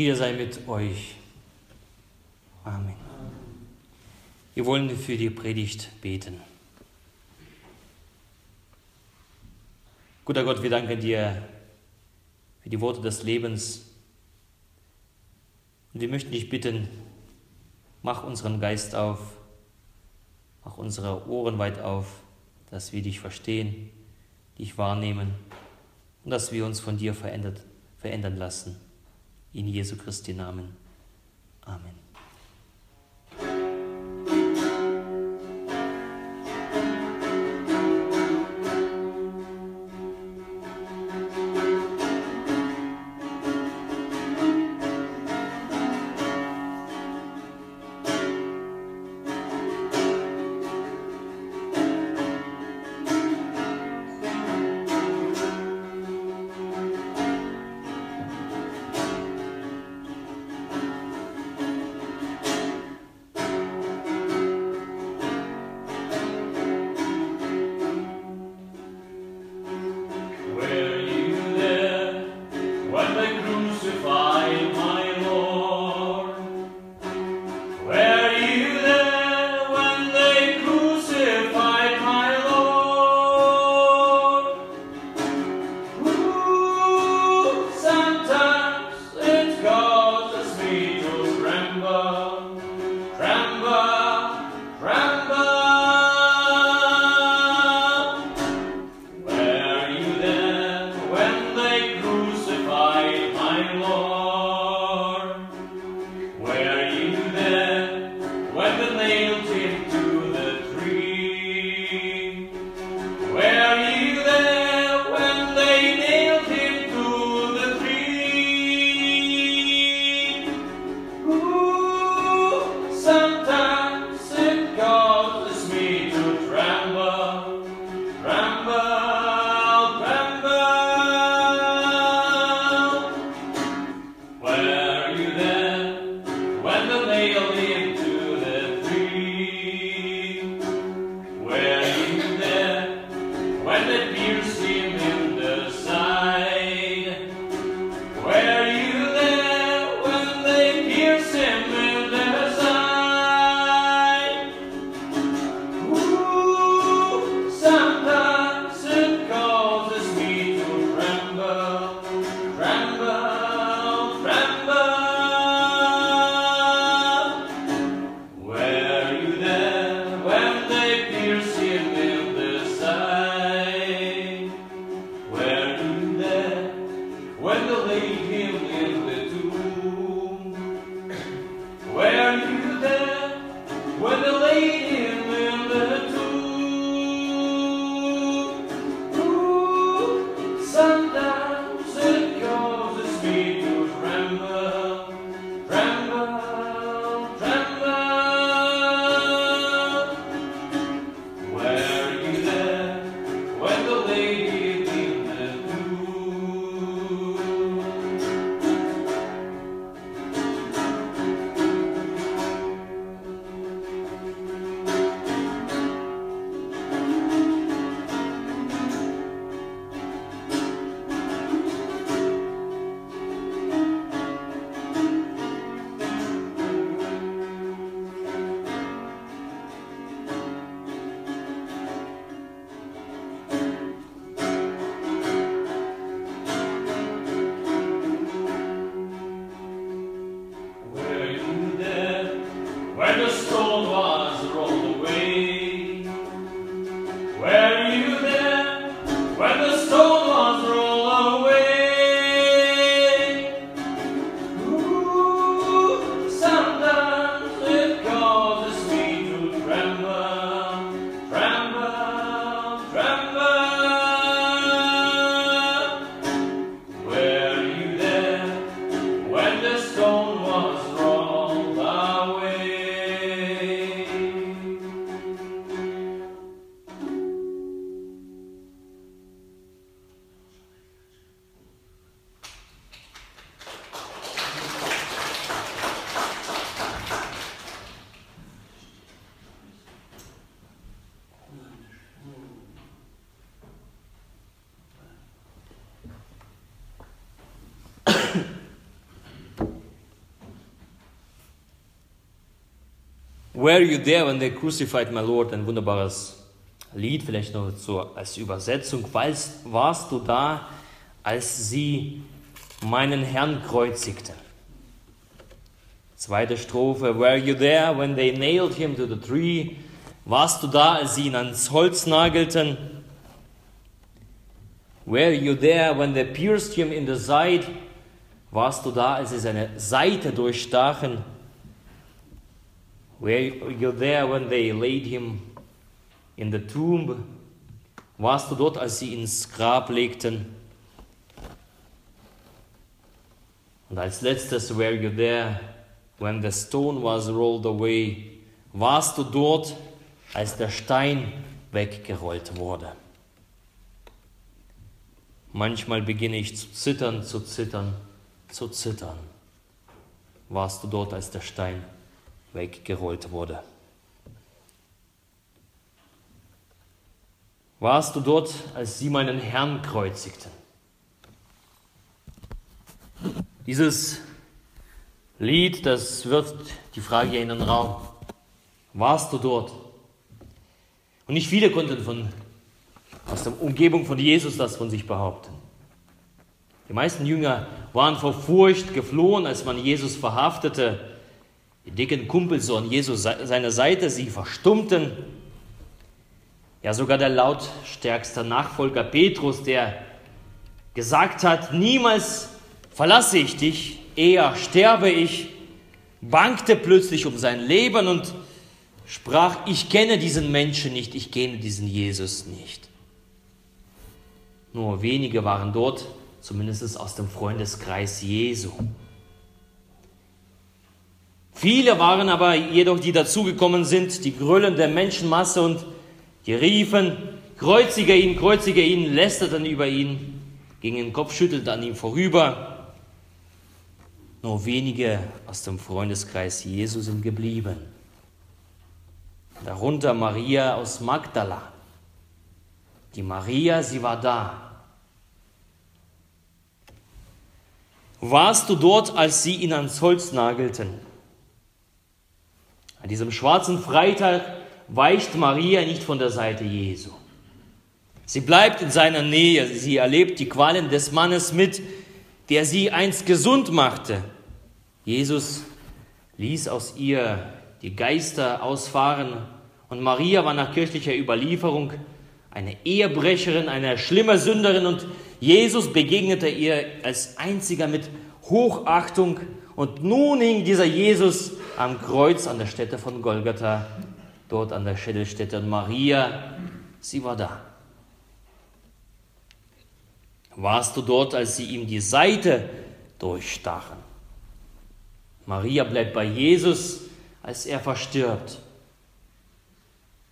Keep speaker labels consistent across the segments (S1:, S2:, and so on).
S1: Friede sei mit euch. Amen. Wir wollen für die Predigt beten. Guter Gott, wir danken dir für die Worte des Lebens. Und wir möchten dich bitten, mach unseren Geist auf, mach unsere Ohren weit auf, dass wir dich verstehen, dich wahrnehmen und dass wir uns von dir verändert, verändern lassen. In Jesu Christi Namen. Amen. Were you there when they crucified my Lord? Ein wunderbares Lied, vielleicht noch so als Übersetzung. Warst du da, als sie meinen Herrn kreuzigten? Zweite Strophe. Were you there when they nailed him to the tree? Warst du da, als sie ihn ans Holz nagelten? Were you there when they pierced him in the side? Warst du da, als sie seine Seite durchstachen? Were you there when they laid him in the tomb? Warst du dort, als sie ins Grab legten? Und als letztes, were you there when the stone was rolled away? Warst du dort, als der Stein weggerollt wurde? Manchmal beginne ich zu zittern, zu zittern, zu zittern. Warst du dort, als der Stein weggerollt wurde? Warst du dort, als sie meinen Herrn kreuzigten? Dieses Lied, das wirft die Frage in den Raum. Warst du dort? Und nicht viele konnten von, aus der Umgebung von Jesus das von sich behaupten. Die meisten Jünger waren vor Furcht geflohen, als man Jesus verhaftete. Die dicken Kumpels so an Jesus seine Seite, sie verstummten. Ja, sogar der lautstärkste Nachfolger Petrus, der gesagt hat, niemals verlasse ich dich, eher sterbe ich, bangte plötzlich um sein Leben und sprach, ich kenne diesen Menschen nicht, ich kenne diesen Jesus nicht. Nur wenige waren dort, zumindest aus dem Freundeskreis Jesu. Viele waren aber jedoch, die dazugekommen sind, die grüllende Menschenmasse und die riefen, kreuzige ihn, kreuzige ihn, lästerten über ihn, gingen kopfschüttelnd an ihm vorüber. Nur wenige aus dem Freundeskreis Jesu sind geblieben. Darunter Maria aus Magdala. Die Maria, sie war da. Warst du dort, als sie ihn ans Holz nagelten? An diesem schwarzen Freitag weicht Maria nicht von der Seite Jesu. Sie bleibt in seiner Nähe, sie erlebt die Qualen des Mannes mit, der sie einst gesund machte. Jesus ließ aus ihr die Geister ausfahren und Maria war nach kirchlicher Überlieferung eine Ehebrecherin, eine schlimme Sünderin und Jesus begegnete ihr als einziger mit Hochachtung und nun hing dieser Jesus am Kreuz an der Stätte von Golgatha, dort an der Schädelstätte und Maria, sie war da. Warst du dort, als sie ihm die Seite durchstachen? Maria bleibt bei Jesus, als er verstirbt.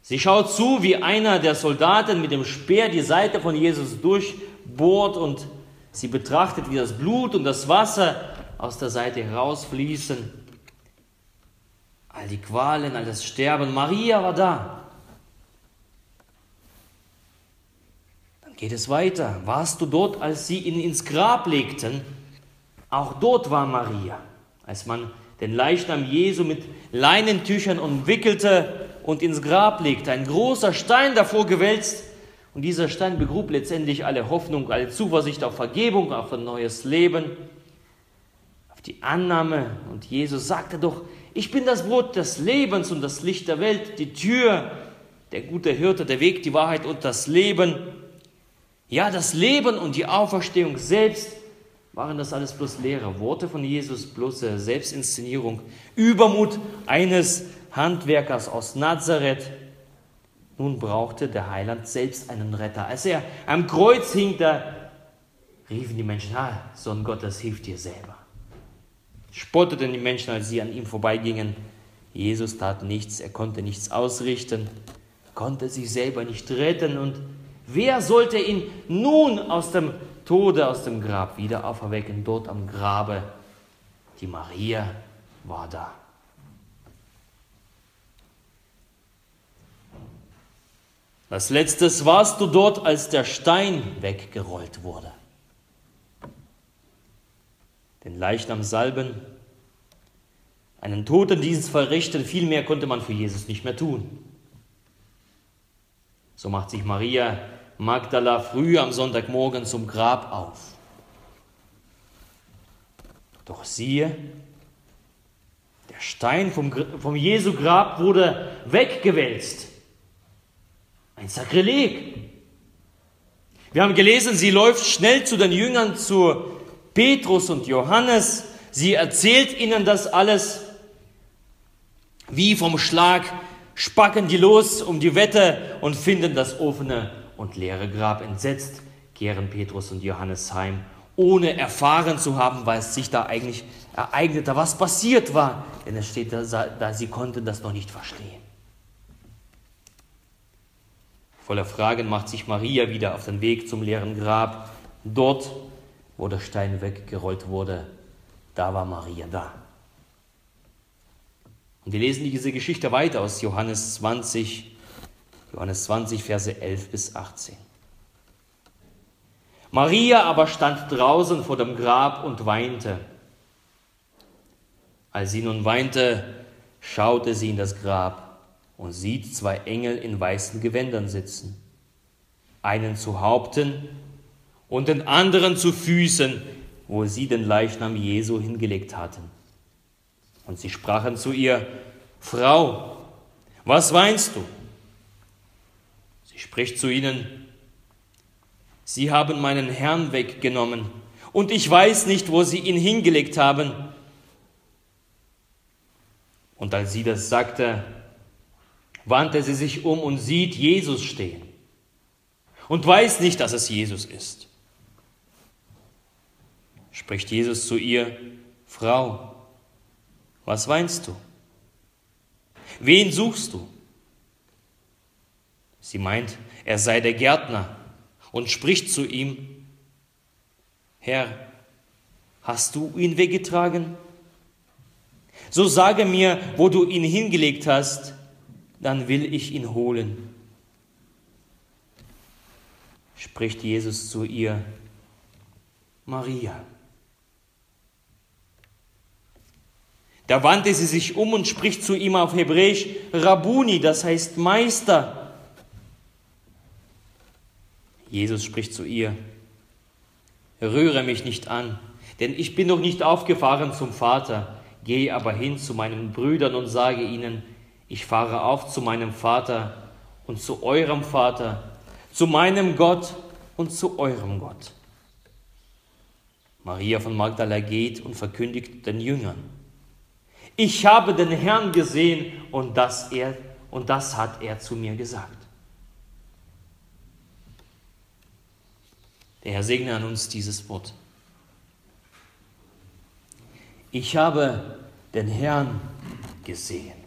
S1: Sie schaut zu, wie einer der Soldaten mit dem Speer die Seite von Jesus durchbohrt und sie betrachtet, wie das Blut und das Wasser aus der Seite herausfließen. All die Qualen, all das Sterben. Maria war da. Dann geht es weiter. Warst du dort, als sie ihn ins Grab legten? Auch dort war Maria, als man den Leichnam Jesu mit Leinentüchern umwickelte und ins Grab legte. Ein großer Stein davor gewälzt. Und dieser Stein begrub letztendlich alle Hoffnung, alle Zuversicht auf Vergebung, auf ein neues Leben, auf die Annahme. Und Jesus sagte doch, ich bin das Brot des Lebens und das Licht der Welt, die Tür, der gute Hirte, der Weg, die Wahrheit und das Leben. Ja, das Leben und die Auferstehung selbst waren das alles bloß leere Worte von Jesus, bloße Selbstinszenierung, Übermut eines Handwerkers aus Nazareth. Nun brauchte der Heiland selbst einen Retter. Als er am Kreuz hing, da riefen die Menschen, ah, Sohn Gottes, hilf dir selber. Spotteten die Menschen, als sie an ihm vorbeigingen. Jesus tat nichts, er konnte nichts ausrichten, konnte sich selber nicht retten. Und wer sollte ihn nun aus dem Tode, aus dem Grab wieder auferwecken? Dort am Grabe. Die Maria war da. Als letztes warst du dort, als der Stein weggerollt wurde. Den Leichnam salben, einen Totendienst verrichten, viel mehr konnte man für Jesus nicht mehr tun. So macht sich Maria Magdala früh am Sonntagmorgen zum Grab auf. Doch siehe, der Stein vom, vom Jesu Grab wurde weggewälzt. Ein Sakrileg. Wir haben gelesen, sie läuft schnell zu den Jüngern, zu Petrus und Johannes. Sie erzählt ihnen das alles. Wie vom Schlag spacken die los um die Wette und finden das offene und leere Grab. Entsetzt kehren Petrus und Johannes heim, ohne erfahren zu haben, was sich da eigentlich ereignete, was passiert war. Denn es steht da, sie konnten das noch nicht verstehen. Voller Fragen macht sich Maria wieder auf den Weg zum leeren Grab. Dort, wo der Stein weggerollt wurde, da war Maria da. Und wir lesen diese Geschichte weiter aus Johannes 20, Johannes 20, Verse 11 bis 18. Maria aber stand draußen vor dem Grab und weinte. Als sie nun weinte, schaute sie in das Grab und sieht zwei Engel in weißen Gewändern sitzen, einen zu Haupten und den anderen zu Füßen, wo sie den Leichnam Jesu hingelegt hatten. Und sie sprachen zu ihr, Frau, was weinst du? Sie spricht zu ihnen, Sie haben meinen Herrn weggenommen, und ich weiß nicht, wo sie ihn hingelegt haben. Und als sie das sagte, wandte sie sich um und sieht Jesus stehen und weiß nicht, dass es Jesus ist. Spricht Jesus zu ihr, Frau, was weinst du? Wen suchst du? Sie meint, er sei der Gärtner und spricht zu ihm, Herr, hast du ihn weggetragen? So sage mir, wo du ihn hingelegt hast, dann will ich ihn holen. Spricht Jesus zu ihr, Maria. Da wandte sie sich um und spricht zu ihm auf Hebräisch Rabuni, das heißt Meister. Jesus spricht zu ihr, rühre mich nicht an, denn ich bin noch nicht aufgefahren zum Vater, gehe aber hin zu meinen Brüdern und sage ihnen, ich fahre auf zu meinem Vater und zu eurem Vater, zu meinem Gott und zu eurem Gott. Maria von Magdala geht und verkündigt den Jüngern, ich habe den Herrn gesehen und das, er, und das hat er zu mir gesagt. Der Herr segne an uns dieses Wort. Ich habe den Herrn gesehen.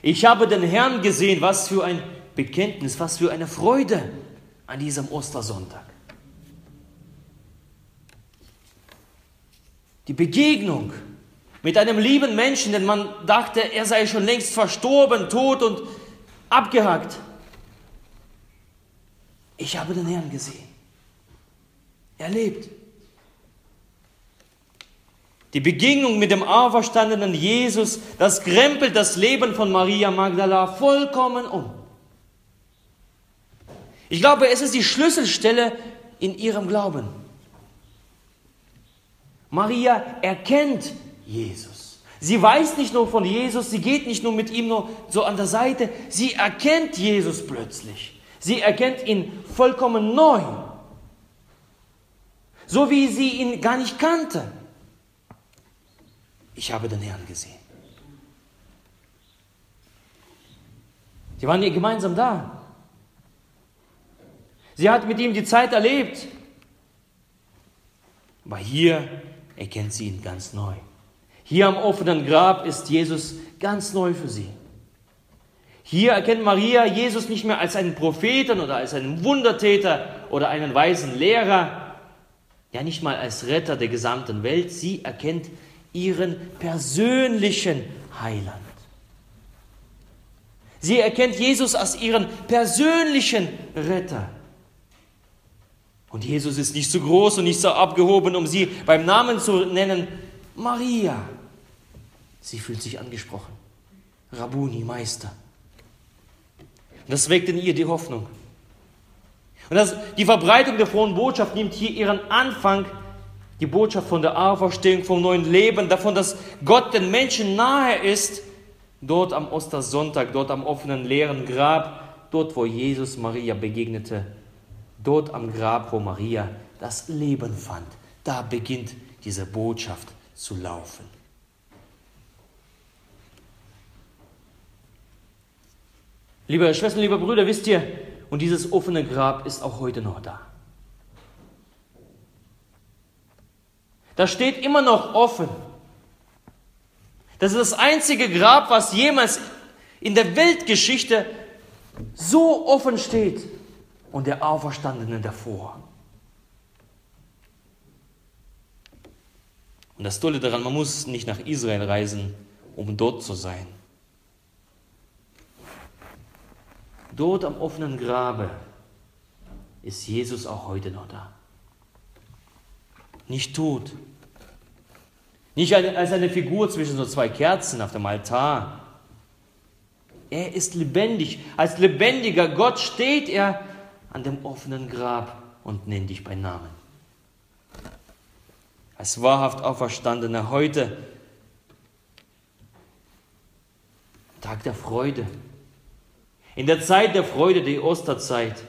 S1: Ich habe den Herrn gesehen, was für ein Bekenntnis, was für eine Freude an diesem Ostersonntag. Die Begegnung mit einem lieben Menschen, denn man dachte, er sei schon längst verstorben, tot und abgehackt. Ich habe den Herrn gesehen. Er lebt. Die Begegnung mit dem auferstandenen Jesus, das krempelt das Leben von Maria Magdala vollkommen um. Ich glaube, es ist die Schlüsselstelle in ihrem Glauben. Maria erkennt Jesus. Sie weiß nicht nur von Jesus, sie geht nicht nur mit ihm nur so an der Seite, sie erkennt Jesus plötzlich. Sie erkennt ihn vollkommen neu. So wie sie ihn gar nicht kannte. Ich habe den Herrn gesehen. Sie waren hier gemeinsam da. Sie hat mit ihm die Zeit erlebt. Aber hier erkennt sie ihn ganz neu. Hier am offenen Grab ist Jesus ganz neu für sie. Hier erkennt Maria Jesus nicht mehr als einen Propheten oder als einen Wundertäter oder einen weisen Lehrer, ja nicht mal als Retter der gesamten Welt. Sie erkennt ihren persönlichen Heiland. Sie erkennt Jesus als ihren persönlichen Retter. Und Jesus ist nicht so groß und nicht so abgehoben, um sie beim Namen zu nennen. Maria. Sie fühlt sich angesprochen. Rabuni, Meister. Und das weckt in ihr die Hoffnung. Und das, die Verbreitung der frohen Botschaft nimmt hier ihren Anfang, die Botschaft von der Auferstehung, vom neuen Leben, davon, dass Gott den Menschen nahe ist, dort am Ostersonntag, dort am offenen leeren Grab, dort wo Jesus Maria begegnete, dort am Grab, wo Maria das Leben fand. Da beginnt diese Botschaft zu laufen. Liebe Schwestern, liebe Brüder, wisst ihr, und dieses offene Grab ist auch heute noch da. Das steht immer noch offen. Das ist das einzige Grab, was jemals in der Weltgeschichte so offen steht und der Auferstandene davor. Und das Tolle daran, man muss nicht nach Israel reisen, um dort zu sein. Dort am offenen Grabe ist Jesus auch heute noch da. Nicht tot. Nicht als eine Figur zwischen so zwei Kerzen auf dem Altar. Er ist lebendig. Als lebendiger Gott steht er an dem offenen Grab und nennt dich bei Namen. Als wahrhaft Auferstandener heute, Tag der Freude, in der Zeit der Freude, die Osterzeit.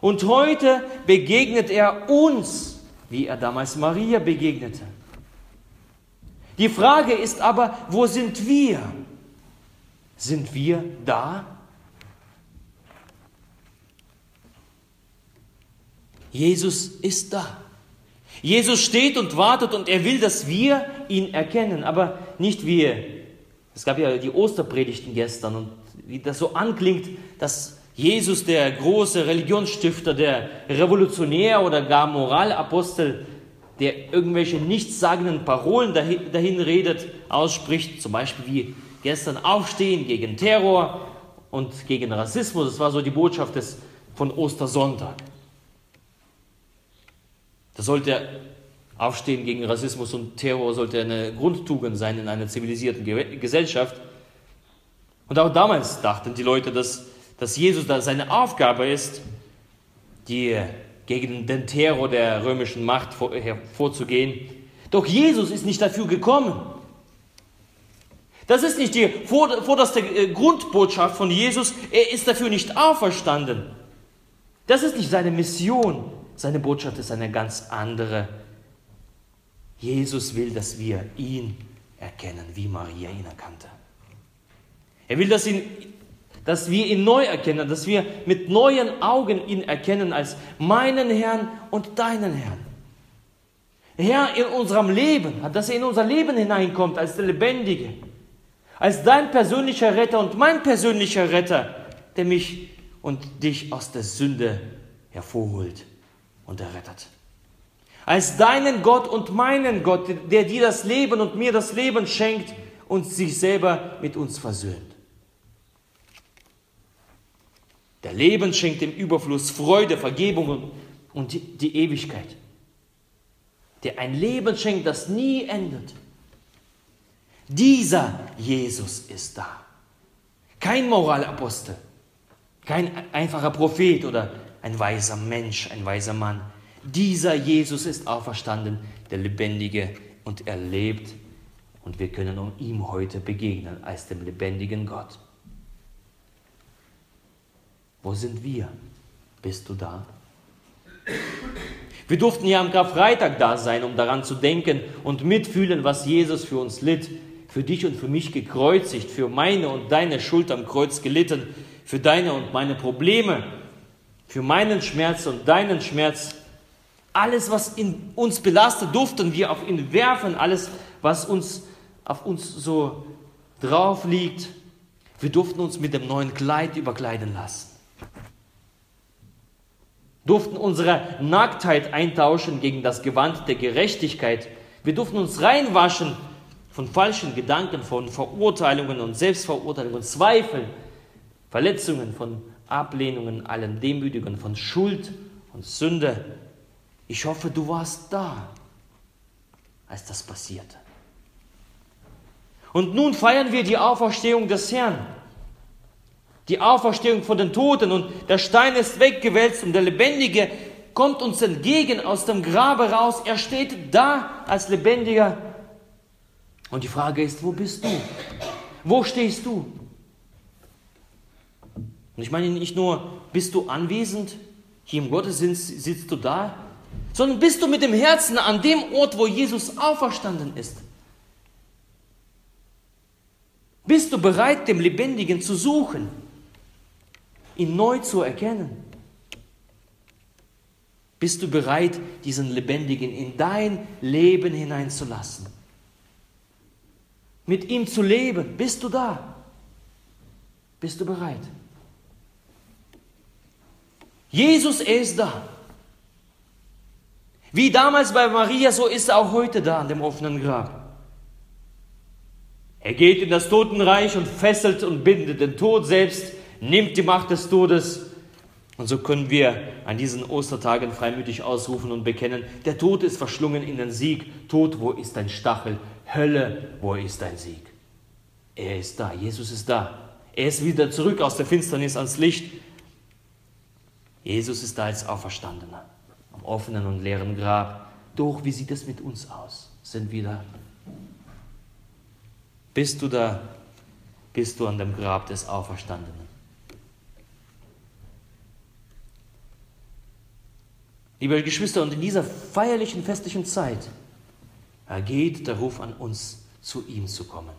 S1: Und heute begegnet er uns, wie er damals Maria begegnete. Die Frage ist aber, wo sind wir? Sind wir da? Jesus ist da. Jesus steht und wartet und er will, dass wir ihn erkennen, aber nicht wir. Es gab ja die Osterpredigten gestern und wie das so anklingt, dass Jesus, der große Religionsstifter, der Revolutionär oder gar Moralapostel, der irgendwelche nichtssagenden Parolen dahin, dahin redet, ausspricht, zum Beispiel wie gestern Aufstehen gegen Terror und gegen Rassismus. Das war so die Botschaft des, von Ostersonntag. Da sollte Aufstehen gegen Rassismus und Terror sollte eine Grundtugend sein in einer zivilisierten Gesellschaft. Und auch damals dachten die Leute, dass, dass Jesus da seine Aufgabe ist, die gegen den Terror der römischen Macht vorzugehen. Doch Jesus ist nicht dafür gekommen. Das ist nicht die vorderste äh, Grundbotschaft von Jesus. Er ist dafür nicht auferstanden. Das ist nicht seine Mission. Seine Botschaft ist eine ganz andere. Jesus will, dass wir ihn erkennen, wie Maria ihn erkannte. Er will, dass, ihn, dass wir ihn neu erkennen, dass wir mit neuen Augen ihn erkennen als meinen Herrn und deinen Herrn. Herr in unserem Leben, dass er in unser Leben hineinkommt als der Lebendige, als dein persönlicher Retter und mein persönlicher Retter, der mich und dich aus der Sünde hervorholt und errettet. Als deinen Gott und meinen Gott, der dir das Leben und mir das Leben schenkt und sich selber mit uns versöhnt. Der Leben schenkt im Überfluss Freude, Vergebung und die Ewigkeit. Der ein Leben schenkt, das nie endet. Dieser Jesus ist da. Kein Moralapostel, kein einfacher Prophet oder ein weiser Mensch, ein weiser Mann. Dieser Jesus ist auferstanden, der Lebendige, und er lebt. Und wir können ihm heute begegnen als dem lebendigen Gott. Wo sind wir? Bist du da? Wir durften ja am Karfreitag da sein, um daran zu denken und mitfühlen, was Jesus für uns litt, für dich und für mich gekreuzigt, für meine und deine Schuld am Kreuz gelitten, für deine und meine Probleme, für meinen Schmerz und deinen Schmerz. Alles, was in uns belastet, durften wir auf ihn werfen, alles, was uns auf uns so drauf liegt. Wir durften uns mit dem neuen Kleid überkleiden lassen durften unsere Nacktheit eintauschen gegen das Gewand der Gerechtigkeit. Wir durften uns reinwaschen von falschen Gedanken, von Verurteilungen und Selbstverurteilungen, Zweifeln, Verletzungen, von Ablehnungen, allen Demütigungen, von Schuld und Sünde. Ich hoffe, du warst da, als das passierte. Und nun feiern wir die Auferstehung des Herrn. Die Auferstehung von den Toten und der Stein ist weggewälzt und der Lebendige kommt uns entgegen aus dem Grabe raus. Er steht da als Lebendiger. Und die Frage ist, wo bist du? Wo stehst du? Und ich meine nicht nur, bist du anwesend, hier im Gottesdienst sitzt du da, sondern bist du mit dem Herzen an dem Ort, wo Jesus auferstanden ist. Bist du bereit, dem Lebendigen zu suchen, ihn neu zu erkennen? Bist du bereit, diesen Lebendigen in dein Leben hineinzulassen? Mit ihm zu leben? Bist du da? Bist du bereit? Jesus, ist da. Wie damals bei Maria, so ist er auch heute da an dem offenen Grab. Er geht in das Totenreich und fesselt und bindet den Tod selbst, nimmt die Macht des Todes. Und so können wir an diesen Ostertagen freimütig ausrufen und bekennen, der Tod ist verschlungen in den Sieg. Tod, wo ist dein Stachel? Hölle, wo ist dein Sieg? Er ist da, Jesus ist da. Er ist wieder zurück aus der Finsternis ans Licht. Jesus ist da als Auferstandener am offenen und leeren Grab. Doch, wie sieht es mit uns aus? Sind wir da? Bist du da? Bist du an dem Grab des Auferstandenen? Liebe Geschwister, und in dieser feierlichen, festlichen Zeit ergeht der Ruf an uns, zu ihm zu kommen.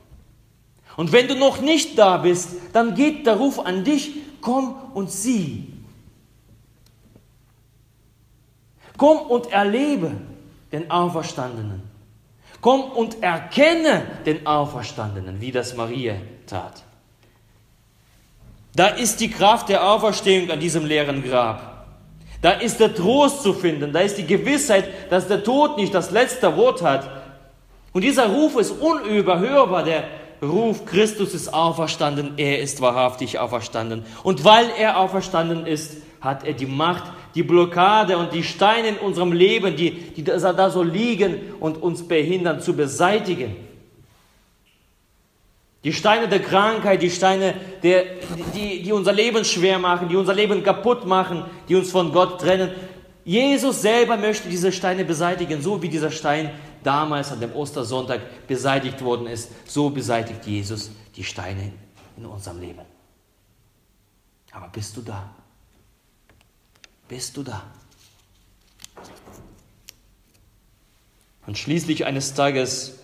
S1: Und wenn du noch nicht da bist, dann geht der Ruf an dich, komm und sieh Komm und erlebe den Auferstandenen. Komm und erkenne den Auferstandenen, wie das Maria tat. Da ist die Kraft der Auferstehung an diesem leeren Grab. Da ist der Trost zu finden. Da ist die Gewissheit, dass der Tod nicht das letzte Wort hat. Und dieser Ruf ist unüberhörbar. Der Ruf, Christus ist auferstanden. Er ist wahrhaftig auferstanden. Und weil er auferstanden ist, hat er die Macht, die Blockade und die Steine in unserem Leben, die, die da so liegen und uns behindern, zu beseitigen. Die Steine der Krankheit, die Steine, der, die, die unser Leben schwer machen, die unser Leben kaputt machen, die uns von Gott trennen. Jesus selber möchte diese Steine beseitigen, so wie dieser Stein damals an dem Ostersonntag beseitigt worden ist. So beseitigt Jesus die Steine in unserem Leben. Aber bist du da? Bist du da? Und schließlich eines Tages,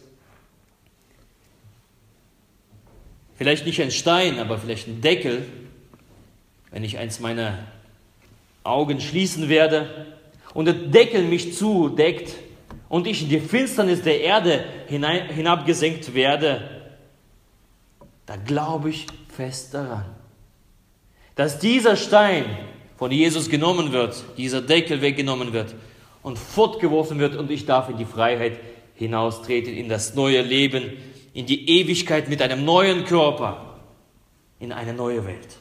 S1: vielleicht nicht ein Stein, aber vielleicht ein Deckel, wenn ich eins meiner Augen schließen werde und der Deckel mich zudeckt und ich in die Finsternis der Erde hinein, hinabgesenkt werde, da glaube ich fest daran, dass dieser Stein von Jesus genommen wird, dieser Deckel weggenommen wird und fortgeworfen wird und ich darf in die Freiheit hinaustreten, in das neue Leben, in die Ewigkeit mit einem neuen Körper, in eine neue Welt.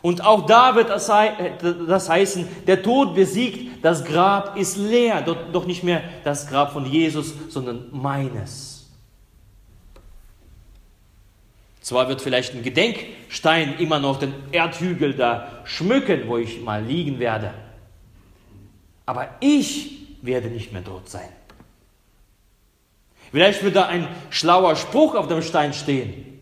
S1: Und auch da wird das, heißen, der Tod besiegt, das Grab ist leer, doch nicht mehr das Grab von Jesus, sondern meines. Zwar wird vielleicht ein Gedenkstein immer noch den Erdhügel da schmücken, wo ich mal liegen werde, aber ich werde nicht mehr dort sein. Vielleicht wird da ein schlauer Spruch auf dem Stein stehen.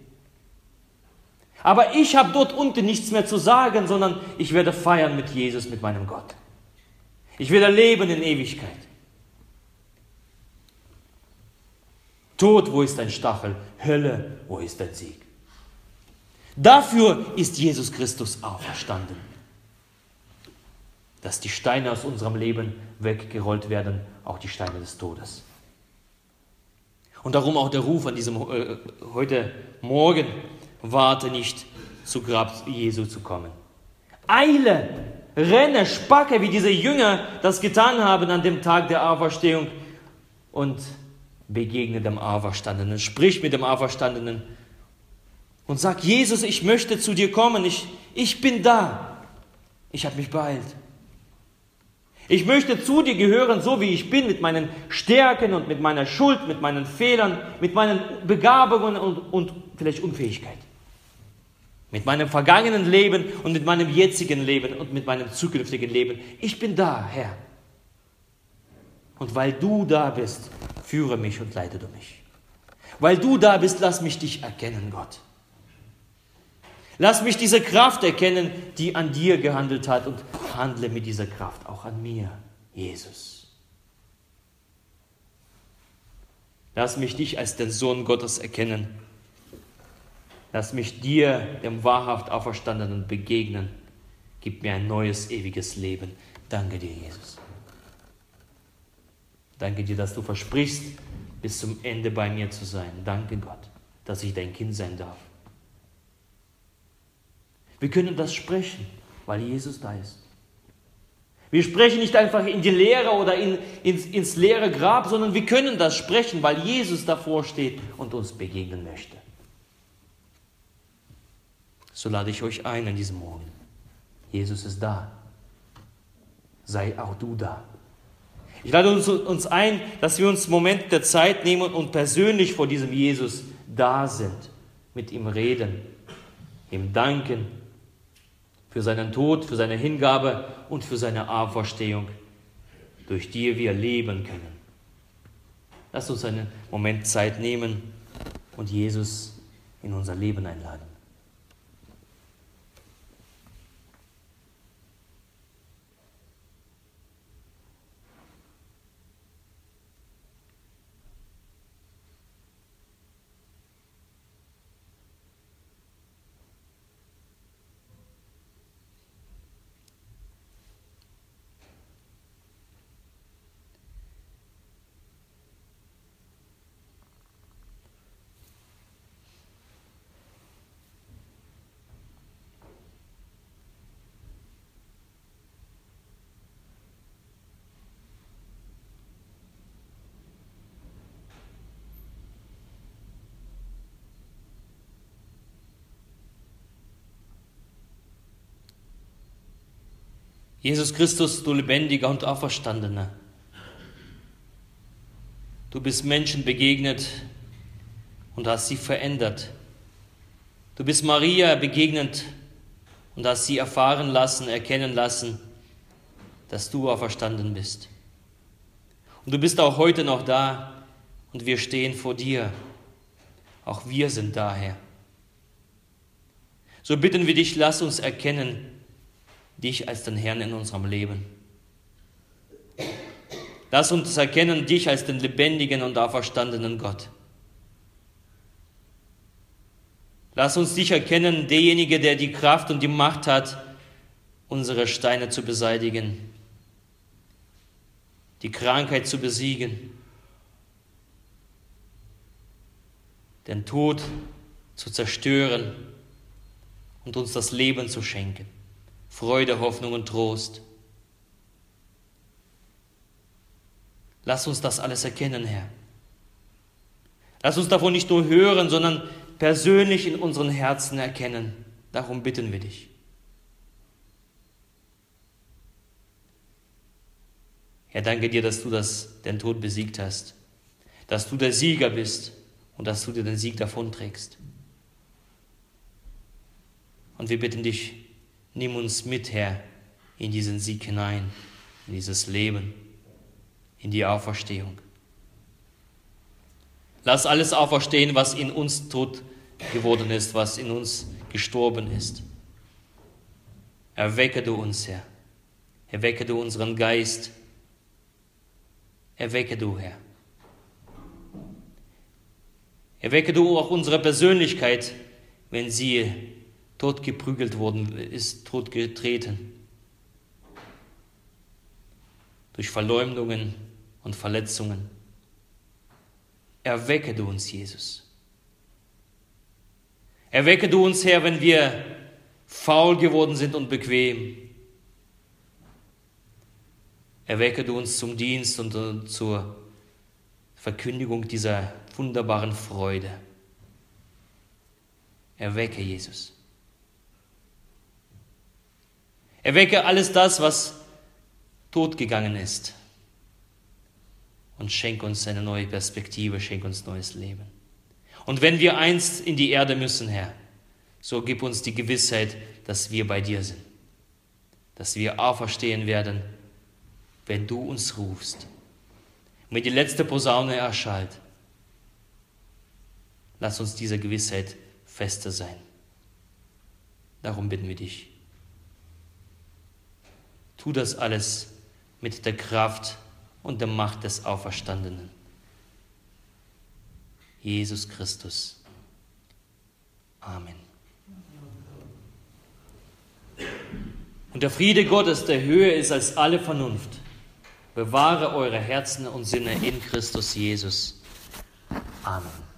S1: Aber ich habe dort unten nichts mehr zu sagen, sondern ich werde feiern mit Jesus, mit meinem Gott. Ich werde leben in Ewigkeit. Tod, wo ist dein Stachel? Hölle, wo ist dein Sieg? Dafür ist Jesus Christus auferstanden. Dass die Steine aus unserem Leben weggerollt werden, auch die Steine des Todes. Und darum auch der Ruf an diesem äh, heute Morgen, warte nicht zu Grab Jesu zu kommen. Eile, renne, spacke, wie diese Jünger das getan haben an dem Tag der Auferstehung und begegne dem Auferstandenen, sprich mit dem Auferstandenen und sag, Jesus, ich möchte zu dir kommen, ich, ich bin da. Ich habe mich beeilt. Ich möchte zu dir gehören, so wie ich bin, mit meinen Stärken und mit meiner Schuld, mit meinen Fehlern, mit meinen Begabungen und, und vielleicht Unfähigkeit. Mit meinem vergangenen Leben und mit meinem jetzigen Leben und mit meinem zukünftigen Leben. Ich bin da, Herr. Und weil du da bist, führe mich und leite du mich. Weil du da bist, lass mich dich erkennen, Gott. Lass mich diese Kraft erkennen, die an dir gehandelt hat und handle mit dieser Kraft auch an mir, Jesus. Lass mich dich als den Sohn Gottes erkennen. Lass mich dir, dem wahrhaft Auferstandenen, begegnen. Gib mir ein neues, ewiges Leben. Danke dir, Jesus. Danke dir, dass du versprichst, bis zum Ende bei mir zu sein. Danke Gott, dass ich dein Kind sein darf. Wir können das sprechen, weil Jesus da ist. Wir sprechen nicht einfach in die Leere oder in, ins, ins leere Grab, sondern wir können das sprechen, weil Jesus davor steht und uns begegnen möchte. So lade ich euch ein an diesem Morgen. Jesus ist da. Sei auch du da. Ich lade uns, uns ein, dass wir uns einen Moment der Zeit nehmen und persönlich vor diesem Jesus da sind, mit ihm reden, ihm danken für seinen Tod, für seine Hingabe und für seine Auferstehung, durch die wir leben können. Lass uns einen Moment Zeit nehmen und Jesus in unser Leben einladen. Jesus Christus, du lebendiger und auferstandener. Du bist Menschen begegnet und hast sie verändert. Du bist Maria begegnet und hast sie erfahren lassen, erkennen lassen, dass du auferstanden bist. Und du bist auch heute noch da und wir stehen vor dir. Auch wir sind daher. So bitten wir dich, lass uns erkennen, dich als den Herrn in unserem Leben. Lass uns erkennen dich als den lebendigen und auferstandenen Gott. Lass uns dich erkennen, derjenige, der die Kraft und die Macht hat, unsere Steine zu beseitigen, die Krankheit zu besiegen, den Tod zu zerstören und uns das Leben zu schenken. Freude, Hoffnung und Trost. Lass uns das alles erkennen, Herr. Lass uns davon nicht nur hören, sondern persönlich in unseren Herzen erkennen. Darum bitten wir dich. Herr, danke dir, dass du das, den Tod besiegt hast, dass du der Sieger bist und dass du dir den Sieg davonträgst. Und wir bitten dich, Nimm uns mit, Herr, in diesen Sieg hinein, in dieses Leben, in die Auferstehung. Lass alles auferstehen, was in uns tot geworden ist, was in uns gestorben ist. Erwecke du uns, Herr. Erwecke du unseren Geist. Erwecke du, Herr. Erwecke du auch unsere Persönlichkeit, wenn sie totgeprügelt worden ist, totgetreten. Durch Verleumdungen und Verletzungen. Erwecke du uns, Jesus. Erwecke du uns, Herr, wenn wir faul geworden sind und bequem. Erwecke du uns zum Dienst und zur Verkündigung dieser wunderbaren Freude. Erwecke Jesus. Erwecke alles das, was Tod gegangen ist. Und schenk uns eine neue Perspektive, schenk uns neues Leben. Und wenn wir einst in die Erde müssen, Herr, so gib uns die Gewissheit, dass wir bei dir sind, dass wir auferstehen werden, wenn du uns rufst. Und wenn die letzte Posaune erschallt, lass uns dieser Gewissheit fester sein. Darum bitten wir dich. Tu das alles mit der Kraft und der Macht des Auferstandenen. Jesus Christus. Amen. Und der Friede Gottes, der höher ist als alle Vernunft, bewahre eure Herzen und Sinne in Christus Jesus. Amen.